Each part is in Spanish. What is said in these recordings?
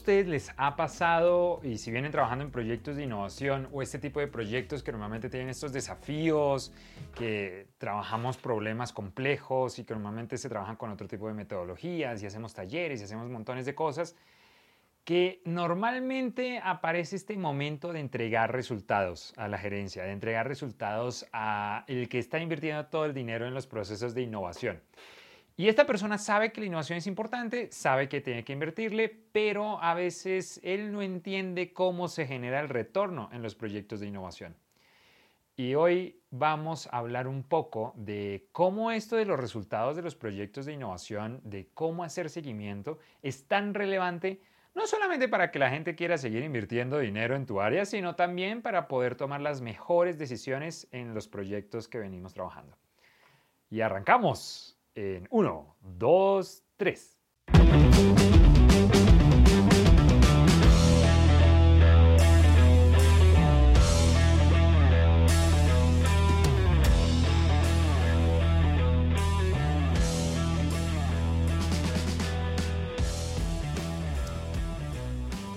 ustedes les ha pasado y si vienen trabajando en proyectos de innovación o este tipo de proyectos que normalmente tienen estos desafíos, que trabajamos problemas complejos y que normalmente se trabajan con otro tipo de metodologías y hacemos talleres y hacemos montones de cosas, que normalmente aparece este momento de entregar resultados a la gerencia, de entregar resultados a el que está invirtiendo todo el dinero en los procesos de innovación. Y esta persona sabe que la innovación es importante, sabe que tiene que invertirle, pero a veces él no entiende cómo se genera el retorno en los proyectos de innovación. Y hoy vamos a hablar un poco de cómo esto de los resultados de los proyectos de innovación, de cómo hacer seguimiento, es tan relevante no solamente para que la gente quiera seguir invirtiendo dinero en tu área, sino también para poder tomar las mejores decisiones en los proyectos que venimos trabajando. Y arrancamos en 1, 2, 3.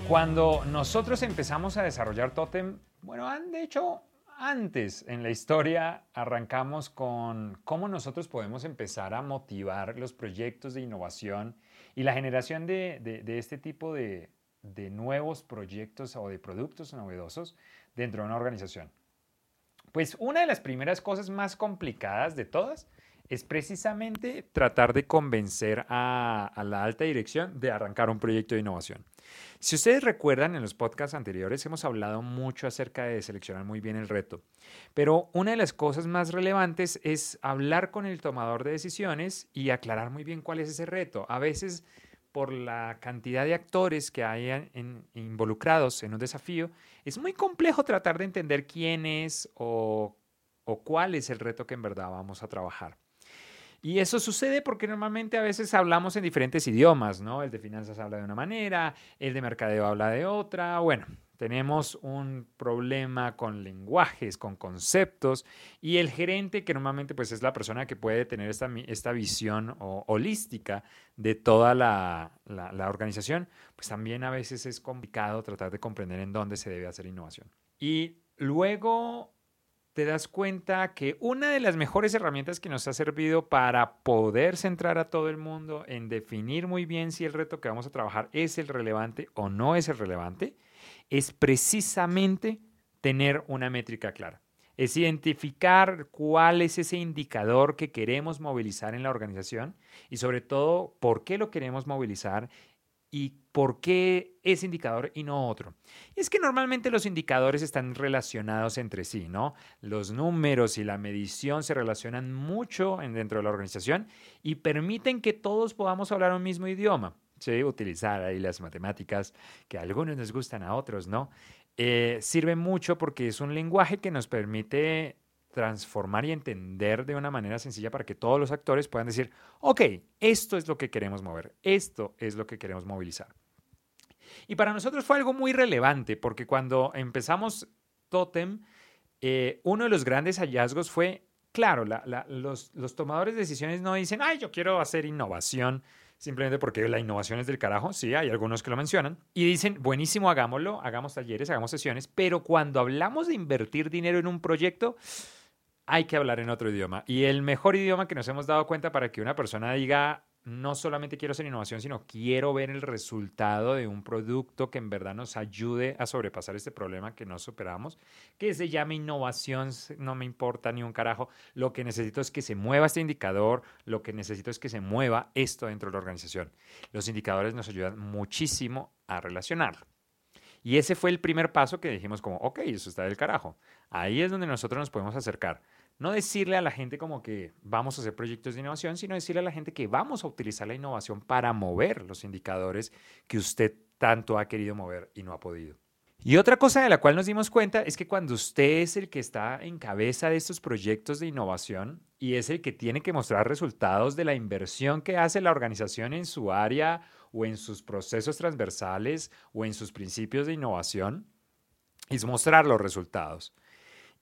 Cuando nosotros empezamos a desarrollar Totem, bueno, de hecho, antes en la historia arrancamos con cómo nosotros podemos empezar a motivar los proyectos de innovación y la generación de, este tipo de, nuevos proyectos o de productos novedosos dentro de una organización. Pues una de las primeras cosas más complicadas de todas es precisamente tratar de convencer a, la alta dirección de arrancar un proyecto de innovación. Si ustedes recuerdan, en los podcasts anteriores hemos hablado mucho acerca de seleccionar muy bien el reto, pero una de las cosas más relevantes es hablar con el tomador de decisiones y aclarar muy bien cuál es ese reto. A veces, por la cantidad de actores que hay involucrados en un desafío, es muy complejo tratar de entender quién es o cuál es el reto que en verdad vamos a trabajar. Y eso sucede porque normalmente a veces hablamos en diferentes idiomas, ¿no? El de finanzas habla de una manera, el de mercadeo habla de otra. Bueno, tenemos un problema con lenguajes, con conceptos, y el gerente, que normalmente pues, es la persona que puede tener esta, esta visión holística de toda la, la organización, pues también a veces es complicado tratar de comprender en dónde se debe hacer innovación. Y luego te das cuenta que una de las mejores herramientas que nos ha servido para poder centrar a todo el mundo en definir muy bien si el reto que vamos a trabajar es el relevante o no es el relevante, es precisamente tener una métrica clara. Es identificar cuál es ese indicador que queremos movilizar en la organización y sobre todo por qué lo queremos movilizar y por qué ese indicador y no otro. es que normalmente los indicadores están relacionados entre sí, ¿no? Los números y la medición se relacionan mucho dentro de la organización y permiten que todos podamos hablar un mismo idioma. ¿sí? Utilizar ahí las matemáticas que a algunos les gustan, a otros no. Eh, sirve mucho porque es un lenguaje que nos permite transformar y entender de una manera sencilla para que todos los actores puedan decir, ok, esto es lo que queremos mover, esto es lo que queremos movilizar. Y para nosotros fue algo muy relevante porque cuando empezamos Totem, eh, uno de los grandes hallazgos fue, claro, los, los tomadores de decisiones no dicen, ay, yo quiero hacer innovación simplemente porque la innovación es del carajo, sí, hay algunos que lo mencionan, y dicen, buenísimo, hagámoslo, hagamos talleres, hagamos sesiones, pero cuando hablamos de invertir dinero en un proyecto, hay que hablar en otro idioma. Y el mejor idioma que nos hemos dado cuenta para que una persona diga, no solamente quiero hacer innovación, sino quiero ver el resultado de un producto que en verdad nos ayude a sobrepasar este problema que no superamos, que se llame innovación, no me importa ni un carajo. Lo que necesito es que se mueva este indicador, lo que necesito es que se mueva esto dentro de la organización. Los indicadores nos ayudan muchísimo a relacionarlo. Y ese fue el primer paso que dijimos como, ok, eso está del carajo. Ahí es donde nosotros nos podemos acercar. No decirle a la gente como que vamos a hacer proyectos de innovación, sino decirle a la gente que vamos a utilizar la innovación para mover los indicadores que usted tanto ha querido mover y no ha podido. Y otra cosa de la cual nos dimos cuenta es que cuando usted es el que está en cabeza de estos proyectos de innovación y es el que tiene que mostrar resultados de la inversión que hace la organización en su área o en sus procesos transversales o en sus principios de innovación, es mostrar los resultados.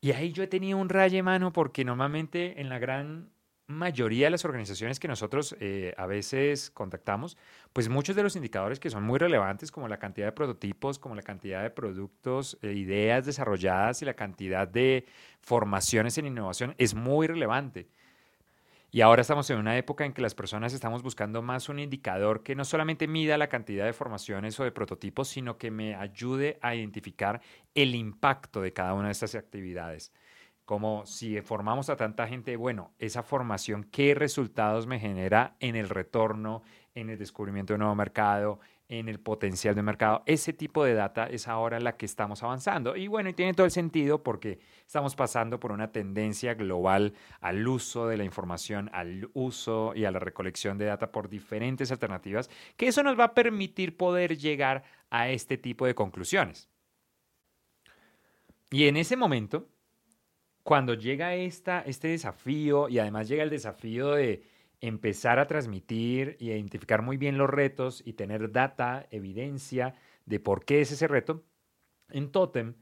Y ahí yo he tenido un raye mano porque normalmente en la gran mayoría de las organizaciones que nosotros eh, a veces contactamos, pues muchos de los indicadores que son muy relevantes, como la cantidad de prototipos, como la cantidad de productos, e ideas desarrolladas y la cantidad de formaciones en innovación, es muy relevante. Y ahora estamos en una época en que las personas estamos buscando más un indicador que no solamente mida la cantidad de formaciones o de prototipos, sino que me ayude a identificar el impacto de cada una de estas actividades. Como si formamos a tanta gente, bueno, esa formación, ¿qué resultados me genera en el retorno, en el descubrimiento de un nuevo mercado, en el potencial de mercado? Ese tipo de data es ahora la que estamos avanzando. Y bueno, y tiene todo el sentido porque estamos pasando por una tendencia global al uso de la información, al uso y a la recolección de data por diferentes alternativas, que eso nos va a permitir poder llegar a este tipo de conclusiones. Y en ese momento, cuando llega esta, este desafío y además llega el desafío de empezar a transmitir y identificar muy bien los retos y tener data, evidencia de por qué es ese reto, en Totem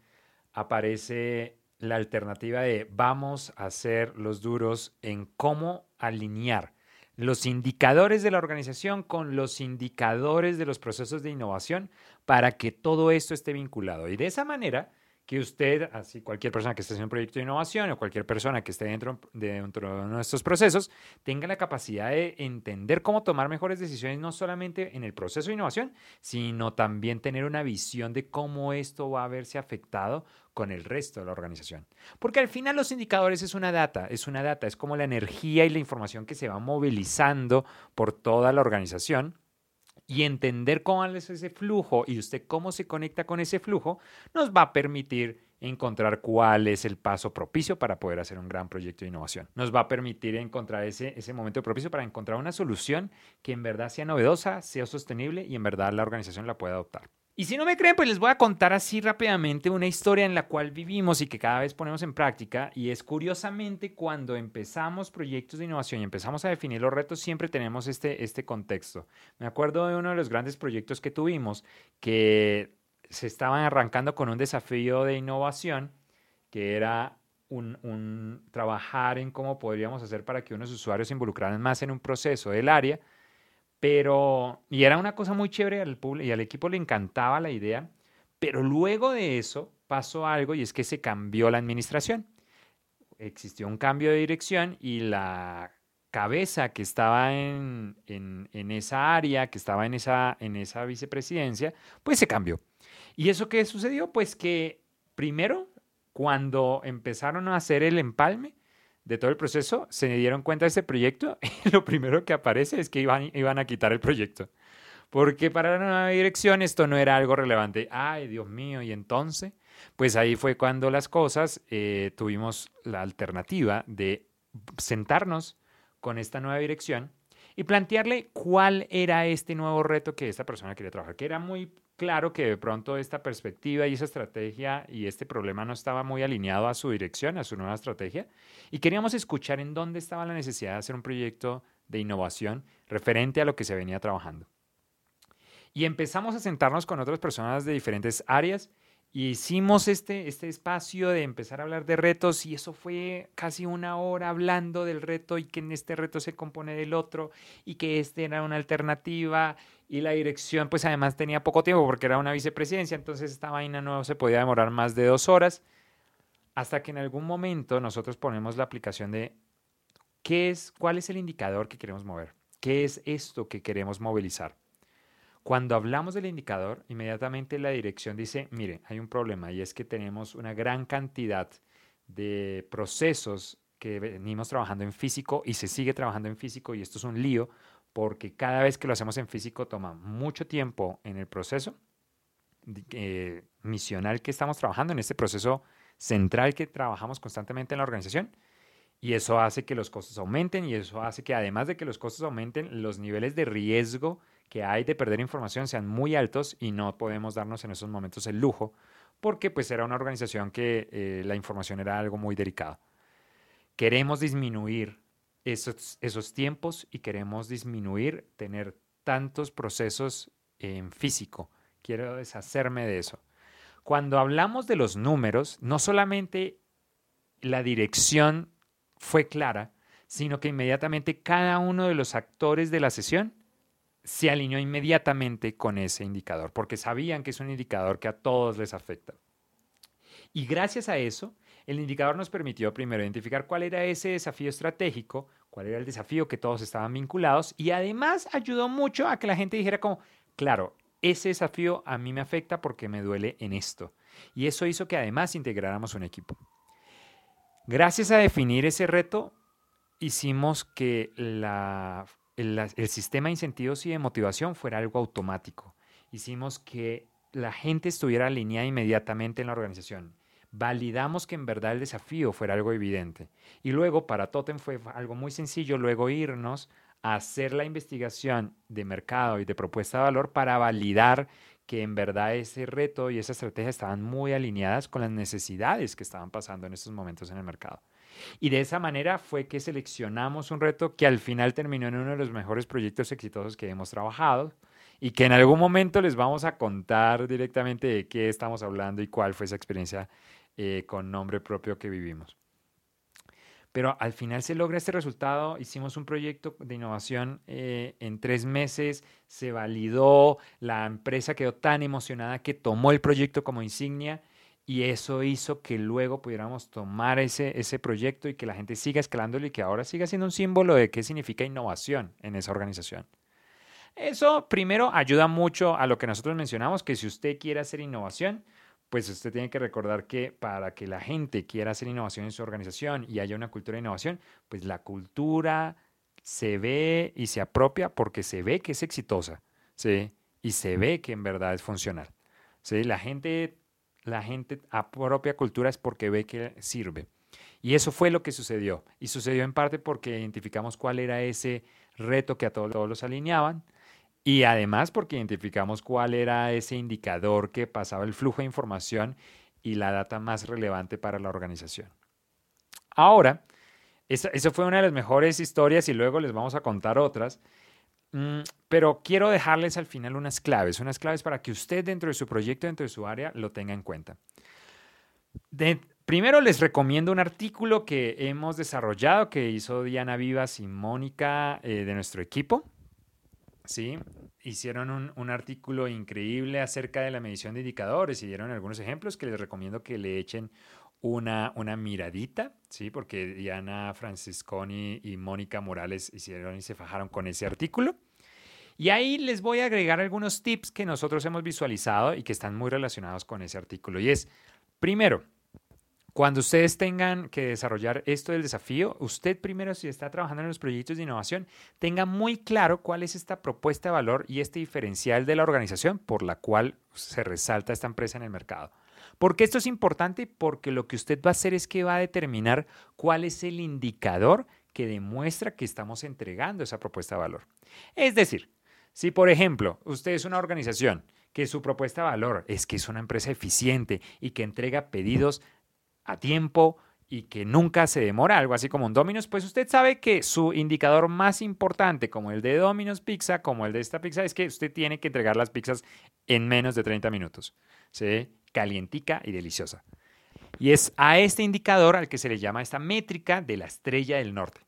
aparece la alternativa de vamos a ser los duros en cómo alinear los indicadores de la organización con los indicadores de los procesos de innovación para que todo esto esté vinculado. Y de esa manera que usted, así cualquier persona que esté en un proyecto de innovación o cualquier persona que esté dentro de, dentro de nuestros procesos, tenga la capacidad de entender cómo tomar mejores decisiones, no solamente en el proceso de innovación, sino también tener una visión de cómo esto va a verse afectado con el resto de la organización. Porque al final los indicadores es una data, es una data, es como la energía y la información que se va movilizando por toda la organización y entender cómo es ese flujo y usted cómo se conecta con ese flujo, nos va a permitir encontrar cuál es el paso propicio para poder hacer un gran proyecto de innovación. Nos va a permitir encontrar ese, ese momento propicio para encontrar una solución que en verdad sea novedosa, sea sostenible y en verdad la organización la pueda adoptar. Y si no me creen, pues les voy a contar así rápidamente una historia en la cual vivimos y que cada vez ponemos en práctica. Y es curiosamente cuando empezamos proyectos de innovación y empezamos a definir los retos, siempre tenemos este, este contexto. Me acuerdo de uno de los grandes proyectos que tuvimos que se estaban arrancando con un desafío de innovación que era un, trabajar en cómo podríamos hacer para que unos usuarios se involucraran más en un proceso del área pero, y era una cosa muy chévere al público y al equipo le encantaba la idea, pero luego de eso pasó algo y es que se cambió la administración. Existió un cambio de dirección y la cabeza que estaba en, en, esa área, que estaba en esa, en esa vicepresidencia, pues se cambió. ¿Y eso qué sucedió? Pues que primero, cuando empezaron a hacer el empalme, de todo el proceso, se dieron cuenta de este proyecto y lo primero que aparece es que iban, iban a quitar el proyecto. Porque para la nueva dirección esto no era algo relevante. Ay, Dios mío, y entonces, pues ahí fue cuando las cosas eh, tuvimos la alternativa de sentarnos con esta nueva dirección y plantearle cuál era este nuevo reto que esta persona quería trabajar, que era muy claro que de pronto esta perspectiva y esa estrategia y este problema no estaba muy alineado a su dirección, a su nueva estrategia, y queríamos escuchar en dónde estaba la necesidad de hacer un proyecto de innovación referente a lo que se venía trabajando. Y empezamos a sentarnos con otras personas de diferentes áreas y hicimos este, este espacio de empezar a hablar de retos y eso fue casi una hora hablando del reto y que en este reto se compone del otro y que este era una alternativa y la dirección pues además tenía poco tiempo porque era una vicepresidencia, entonces esta vaina no se podía demorar más de dos horas hasta que en algún momento nosotros ponemos la aplicación de qué es, cuál es el indicador que queremos mover, qué es esto que queremos movilizar. Cuando hablamos del indicador, inmediatamente la dirección dice, mire, hay un problema y es que tenemos una gran cantidad de procesos que venimos trabajando en físico y se sigue trabajando en físico y esto es un lío porque cada vez que lo hacemos en físico toma mucho tiempo en el proceso eh, misional que estamos trabajando, en este proceso central que trabajamos constantemente en la organización. Y eso hace que los costos aumenten y eso hace que además de que los costos aumenten, los niveles de riesgo que hay de perder información sean muy altos y no podemos darnos en esos momentos el lujo porque pues era una organización que eh, la información era algo muy delicado. Queremos disminuir esos, esos tiempos y queremos disminuir tener tantos procesos en físico. Quiero deshacerme de eso. Cuando hablamos de los números, no solamente la dirección fue clara, sino que inmediatamente cada uno de los actores de la sesión se alineó inmediatamente con ese indicador, porque sabían que es un indicador que a todos les afecta. Y gracias a eso, el indicador nos permitió primero identificar cuál era ese desafío estratégico, cuál era el desafío que todos estaban vinculados y además ayudó mucho a que la gente dijera como, claro, ese desafío a mí me afecta porque me duele en esto. Y eso hizo que además integráramos un equipo. Gracias a definir ese reto, hicimos que el, sistema de incentivos y de motivación fuera algo automático. Hicimos que la gente estuviera alineada inmediatamente en la organización. Validamos que en verdad el desafío fuera algo evidente. Y luego para Totem fue algo muy sencillo, luego irnos a hacer la investigación de mercado y de propuesta de valor para validar que en verdad ese reto y esa estrategia estaban muy alineadas con las necesidades que estaban pasando en estos momentos en el mercado. Y de esa manera fue que seleccionamos un reto que al final terminó en uno de los mejores proyectos exitosos que hemos trabajado y que en algún momento les vamos a contar directamente de qué estamos hablando y cuál fue esa experiencia eh, con nombre propio que vivimos. Pero al final se logra este resultado. Hicimos un proyecto de innovación eh, en tres meses, se validó, la empresa quedó tan emocionada que tomó el proyecto como insignia y eso hizo que luego pudiéramos tomar ese, ese proyecto y que la gente siga escalándolo y que ahora siga siendo un símbolo de qué significa innovación en esa organización. Eso primero ayuda mucho a lo que nosotros mencionamos, que si usted quiere hacer innovación, pues usted tiene que recordar que para que la gente quiera hacer innovación en su organización y haya una cultura de innovación, pues la cultura se ve y se apropia porque se ve que es exitosa, ¿sí? Y se ve que en verdad es funcional, ¿sí? La gente, la gente apropia cultura es porque ve que sirve. Y eso fue lo que sucedió. Y sucedió en parte porque identificamos cuál era ese reto que a todos los alineaban, y además porque identificamos cuál era ese indicador que pasaba el flujo de información y la data más relevante para la organización. Ahora, esa, fue una de las mejores historias y luego les vamos a contar otras. Mm, pero quiero dejarles al final unas claves, unas claves para que usted dentro de su proyecto, dentro de su área, lo tenga en cuenta. primero les recomiendo un artículo que hemos desarrollado que hizo Diana Vivas y Mónica eh, de nuestro equipo. ¿Sí? Hicieron un, artículo increíble acerca de la medición de indicadores y dieron algunos ejemplos que les recomiendo que le echen una, una miradita, ¿sí? Porque Diana Francisconi y Mónica Morales hicieron y se fajaron con ese artículo. Y ahí les voy a agregar algunos tips que nosotros hemos visualizado y que están muy relacionados con ese artículo. Y es, primero, cuando ustedes tengan que desarrollar esto del desafío, usted primero, si está trabajando en los proyectos de innovación, tenga muy claro cuál es esta propuesta de valor y este diferencial de la organización por la cual se resalta esta empresa en el mercado. ¿Por qué esto es importante? Porque lo que usted va a hacer es que va a determinar cuál es el indicador que demuestra que estamos entregando esa propuesta de valor. Es decir, si por ejemplo usted es una organización que su propuesta de valor es que es una empresa eficiente y que entrega pedidos a tiempo y que nunca se demora, algo así como un Domino's, pues usted sabe que su indicador más importante, como el de Domino's Pizza, como el de esta pizza, es que usted tiene que entregar las pizzas en menos de 30 minutos. ¿sí? Calientica y deliciosa. Y es a este indicador al que se le llama esta métrica de la estrella del norte.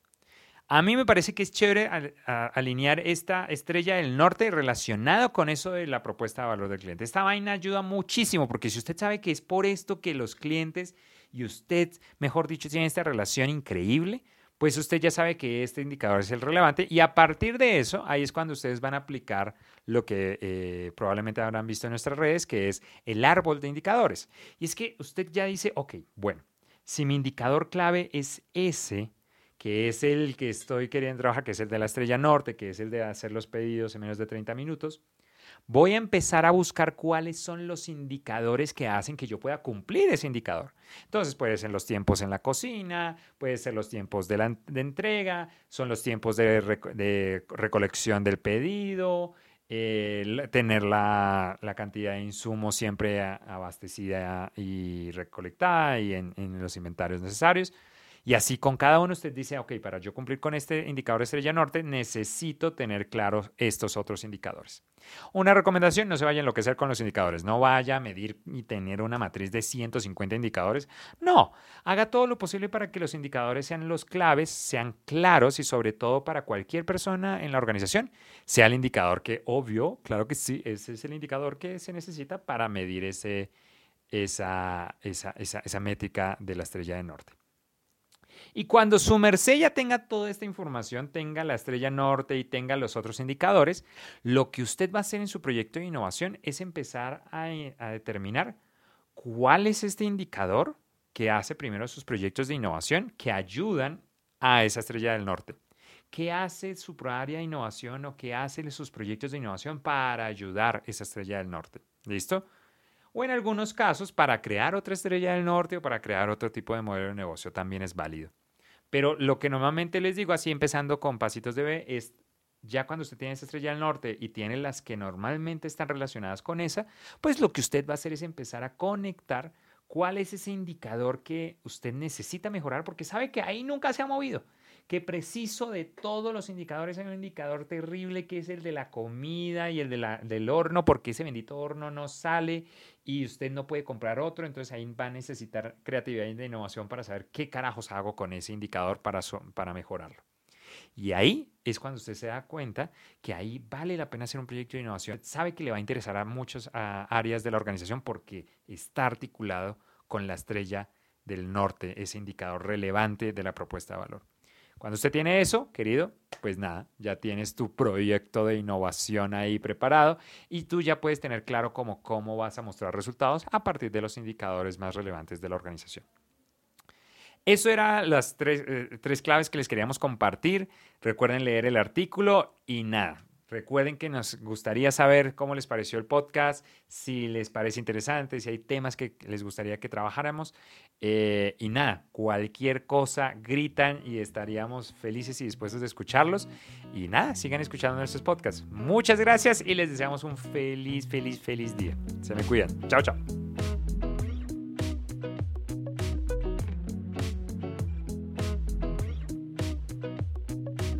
A mí me parece que es chévere alinear esta estrella del norte relacionado con eso de la propuesta de valor del cliente. Esta vaina ayuda muchísimo porque si usted sabe que es por esto que los clientes y usted, mejor dicho, tiene esta relación increíble, pues usted ya sabe que este indicador es el relevante y a partir de eso, ahí es cuando ustedes van a aplicar lo que eh, probablemente habrán visto en nuestras redes, que es el árbol de indicadores. Y es que usted ya dice, ok, bueno, si mi indicador clave es ese, que es el que estoy queriendo trabajar, que es el de la estrella norte, que es el de hacer los pedidos en menos de 30 minutos, voy a empezar a buscar cuáles son los indicadores que hacen que yo pueda cumplir ese indicador. Entonces, puede ser los tiempos en la cocina, puede ser los tiempos de, entrega, son los tiempos de, recolección del pedido, tener la, cantidad de insumos siempre abastecida y recolectada y en los inventarios necesarios. Y así con cada uno usted dice, ok, para yo cumplir con este indicador estrella norte, necesito tener claros estos otros indicadores. Una recomendación, no se vaya a enloquecer con los indicadores, no vaya a medir y tener una matriz de 150 indicadores. No, haga todo lo posible para que los indicadores sean los claves, sean claros y sobre todo para cualquier persona en la organización sea el indicador que, obvio, claro que sí, ese es el indicador que se necesita para medir ese, esa, esa, esa, esa métrica de la estrella de norte. Y cuando su merced ya tenga toda esta información, tenga la estrella norte y tenga los otros indicadores, lo que usted va a hacer en su proyecto de innovación es empezar a, determinar cuál es este indicador que hace primero sus proyectos de innovación que ayudan a esa estrella del norte. ¿Qué hace su área de innovación o qué hace sus proyectos de innovación para ayudar a esa estrella del norte? ¿Listo? O en algunos casos, para crear otra estrella del norte o para crear otro tipo de modelo de negocio también es válido. Pero lo que normalmente les digo, así empezando con pasitos de B, es ya cuando usted tiene esa estrella del norte y tiene las que normalmente están relacionadas con esa, pues lo que usted va a hacer es empezar a conectar cuál es ese indicador que usted necesita mejorar porque sabe que ahí nunca se ha movido que preciso de todos los indicadores hay un indicador terrible que es el de la comida y el de la, del horno, porque ese bendito horno no sale y usted no puede comprar otro, entonces ahí va a necesitar creatividad y innovación para saber qué carajos hago con ese indicador para, para mejorarlo. Y ahí es cuando usted se da cuenta que ahí vale la pena hacer un proyecto de innovación. Sabe que le va a interesar a muchas áreas de la organización porque está articulado con la estrella del norte, ese indicador relevante de la propuesta de valor. Cuando usted tiene eso, querido, pues nada, ya tienes tu proyecto de innovación ahí preparado y tú ya puedes tener claro cómo, cómo vas a mostrar resultados a partir de los indicadores más relevantes de la organización. Eso eran las tres, eh, tres claves que les queríamos compartir. Recuerden leer el artículo y nada, Recuerden que nos gustaría saber cómo les pareció el podcast, si les parece interesante, si hay temas que les gustaría que trabajáramos. Eh, y nada, cualquier cosa gritan y estaríamos felices y dispuestos de escucharlos. Y nada, sigan escuchando nuestros podcasts. Muchas gracias y les deseamos un feliz, feliz, feliz día. Se me cuidan. Chao, chao.